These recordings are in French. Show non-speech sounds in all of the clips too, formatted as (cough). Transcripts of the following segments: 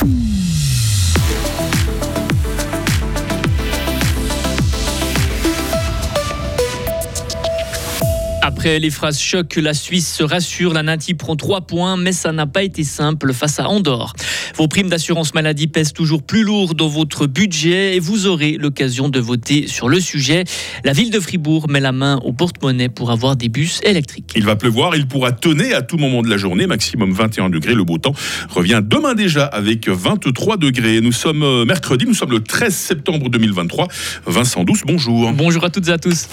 Mm. Après les phrases choc, la Suisse se rassure. La Nati prend 3 points, mais ça n'a pas été simple face à Andorre. Vos primes d'assurance maladie pèsent toujours plus lourd dans votre budget et vous aurez l'occasion de voter sur le sujet. La ville de Fribourg met la main au porte-monnaie pour avoir des bus électriques. Il va pleuvoir, il pourra tonner à tout moment de la journée, maximum 21 degrés. Le beau temps revient demain déjà avec 23 degrés. Nous sommes euh, mercredi, nous sommes le 13 septembre 2023. Vincent Douce, bonjour. Bonjour à toutes et à tous.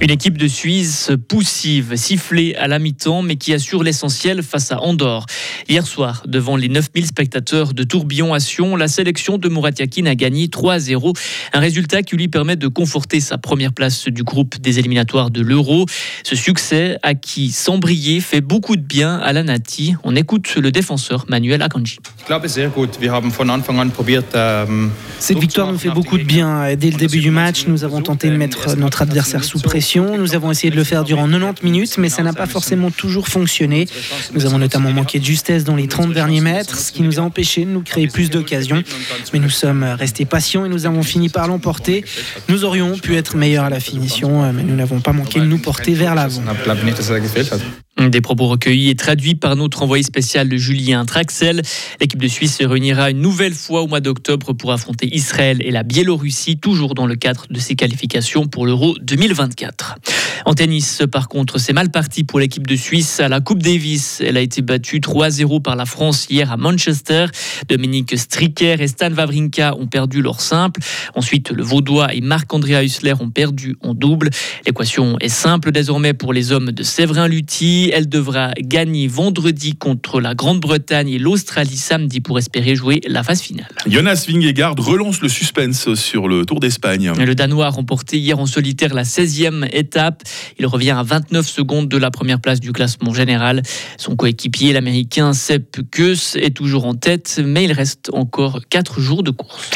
Une équipe de Suisse poussive, sifflée à la mi-temps, mais qui assure l'essentiel face à Andorre. Hier soir, devant les 9000 spectateurs de Tourbillon à Sion, la sélection de Murat Yakin a gagné 3-0. Un résultat qui lui permet de conforter sa première place du groupe des éliminatoires de l'Euro. Ce succès, acquis sans briller, fait beaucoup de bien à la Nati. On écoute le défenseur Manuel Akanji. Cette victoire nous fait beaucoup de bien. Dès le début du match, nous avons tenté de mettre notre adversaire sous pression nous avons essayé de le faire durant 90 minutes, mais ça n'a pas forcément toujours fonctionné. Nous avons notamment manqué de justesse dans les 30 derniers mètres, ce qui nous a empêché de nous créer plus d'occasions. Mais nous sommes restés patients et nous avons fini par l'emporter. Nous aurions pu être meilleurs à la finition, mais nous n'avons pas manqué de nous porter vers l'avant. Des propos recueillis et traduits par notre envoyé spécial Julien Traxel. L'équipe de Suisse se réunira une nouvelle fois au mois d'octobre pour affronter Israël et la Biélorussie, toujours dans le cadre de ses qualifications pour l'Euro 2024. En tennis, par contre, c'est mal parti pour l'équipe de Suisse à la Coupe Davis. Elle a été battue 3-0 par la France hier à Manchester. Dominique Stricker et Stan Wawrinka ont perdu leur simple. Ensuite, le Vaudois et Marc-André Hussler ont perdu en double. L'équation est simple désormais pour les hommes de Séverin Elle devra gagner vendredi contre la Grande-Bretagne et l'Australie samedi pour espérer jouer la phase finale. Jonas Vingegaard relance le suspense sur le Tour d'Espagne. Le Danois a remporté hier en solitaire la 16e étape. Il revient à 29 secondes de la première place du classement général. Son coéquipier, l'Américain Sepp Kuss, est toujours en tête, mais il reste encore 4 jours de course.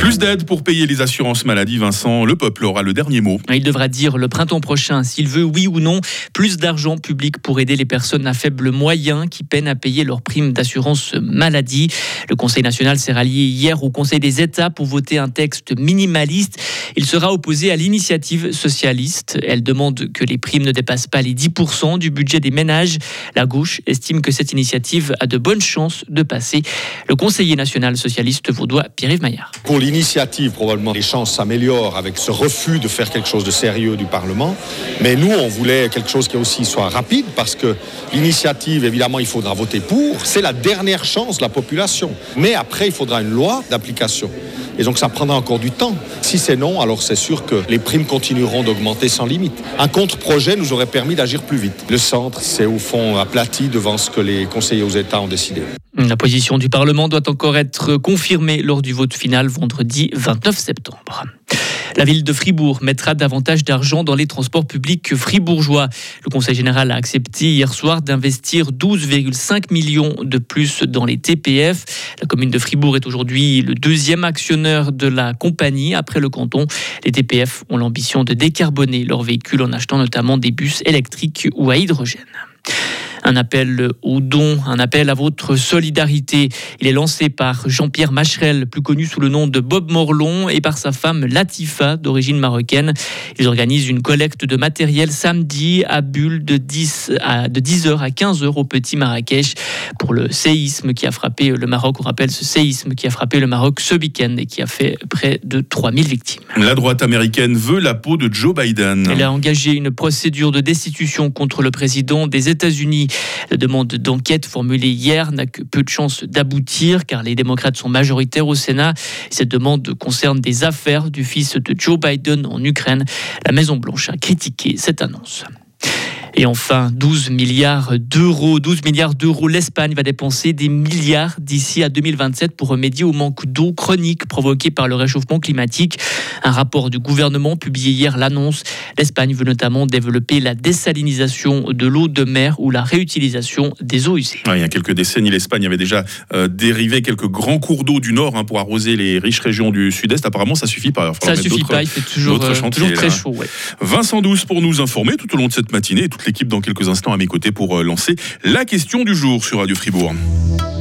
Plus d'aide pour payer les assurances maladie, Vincent. Le peuple aura le dernier mot. Il devra dire le printemps prochain s'il veut, oui ou non, plus d'argent public pour aider les personnes à faible moyen qui peinent à payer leurs primes d'assurance maladie. Le Conseil national s'est rallié hier au Conseil des États pour voter un texte minimaliste. Il sera opposé à l'initiative socialiste. Elle demande que les primes ne dépassent pas les 10% du budget des ménages. La gauche estime que cette initiative a de bonnes chances de passer. Le conseiller national socialiste vaudois Pierre-Yves Maillard initiative, probablement, les chances s'améliorent avec ce refus de faire quelque chose de sérieux du Parlement. Mais nous, on voulait quelque chose qui aussi soit rapide parce que l'initiative, évidemment, il faudra voter pour. C'est la dernière chance de la population. Mais après, il faudra une loi d'application. Et donc ça prendra encore du temps. Si c'est non, alors c'est sûr que les primes continueront d'augmenter sans limite. Un contre-projet nous aurait permis d'agir plus vite. Le centre s'est au fond aplati devant ce que les conseillers aux États ont décidé. La position du Parlement doit encore être confirmée lors du vote final vendredi 29 septembre. La ville de Fribourg mettra davantage d'argent dans les transports publics fribourgeois. Le Conseil général a accepté hier soir d'investir 12,5 millions de plus dans les TPF. La commune de Fribourg est aujourd'hui le deuxième actionneur de la compagnie après le canton. Les TPF ont l'ambition de décarboner leurs véhicules en achetant notamment des bus électriques ou à hydrogène. Un appel au don, un appel à votre solidarité. Il est lancé par Jean-Pierre Macherel, plus connu sous le nom de Bob Morlon, et par sa femme Latifa, d'origine marocaine. Ils organisent une collecte de matériel samedi à Bulle de 10 à, de 10h à 15h au Petit Marrakech pour le séisme qui a frappé le Maroc. On rappelle ce séisme qui a frappé le Maroc ce week-end et qui a fait près de 3000 victimes. La droite américaine veut la peau de Joe Biden. Elle a engagé une procédure de destitution contre le président des États-Unis. La demande d'enquête formulée hier n'a que peu de chances d'aboutir car les démocrates sont majoritaires au Sénat. Cette demande concerne des affaires du fils de Joe Biden en Ukraine. La Maison-Blanche a critiqué cette annonce. Et enfin, 12 milliards d'euros. 12 milliards d'euros. L'Espagne va dépenser des milliards d'ici à 2027 pour remédier au manque d'eau chronique provoqué par le réchauffement climatique. Un rapport du gouvernement publié hier l'annonce. L'Espagne veut notamment développer la désalinisation de l'eau de mer ou la réutilisation des eaux usées. il y a quelques décennies, l'Espagne avait déjà euh, dérivé quelques grands cours d'eau du nord hein, pour arroser les riches régions du sud-est. Apparemment, ça suffit pas. Ça suffit pas. Il fait toujours, euh, toujours très chaud. Vincent Douce pour nous informer tout au long de cette matinée l'équipe dans quelques instants à mes côtés pour euh, lancer la question du jour sur Radio Fribourg.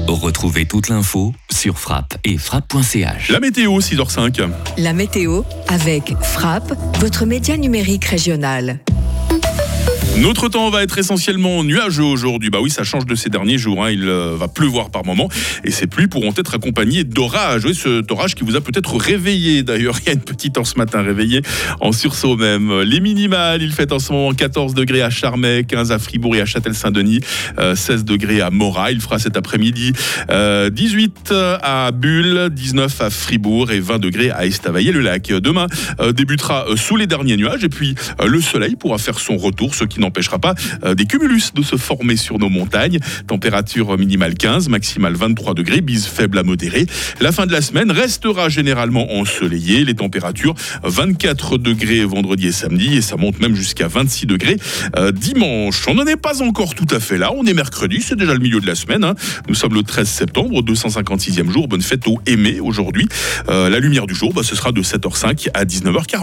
Retrouvez toute l'info sur frappe et frappe.ch. La météo, 6h05. La météo avec Frappe, votre média numérique régional. Notre temps va être essentiellement nuageux aujourd'hui. Bah oui, ça change de ces derniers jours. Hein. Il euh, va pleuvoir par moments et ces pluies pourront être accompagnées d'orages. Oui, ce orage qui vous a peut-être réveillé. D'ailleurs, (laughs) il y a une petite heure ce matin réveillée en sursaut même. Les minimales, il fait en ce moment 14 degrés à Charmey, 15 à Fribourg et à Châtel-Saint-Denis, 16 degrés à Morat. Il fera cet après-midi 18 à Bulle, 19 à Fribourg et 20 degrés à Estavayer-le-Lac. Demain euh, débutera euh, sous les derniers nuages et puis le soleil pourra faire son retour, ce qui n'empêchera pas euh, des cumulus de se former sur nos montagnes. Température minimale 15, maximale 23 degrés, bise faible à modérée. La fin de la semaine restera généralement ensoleillée. Les températures 24 degrés vendredi et samedi et ça monte même jusqu'à 26 degrés euh, dimanche. On n'en est pas encore tout à fait là. On est mercredi, c'est déjà le milieu de la semaine. hein. Nous sommes le 13 septembre, 256e jour. Bonne fête au aimé aujourd'hui. Euh, la lumière du jour, bah, ce sera de 7h05 à 19h40.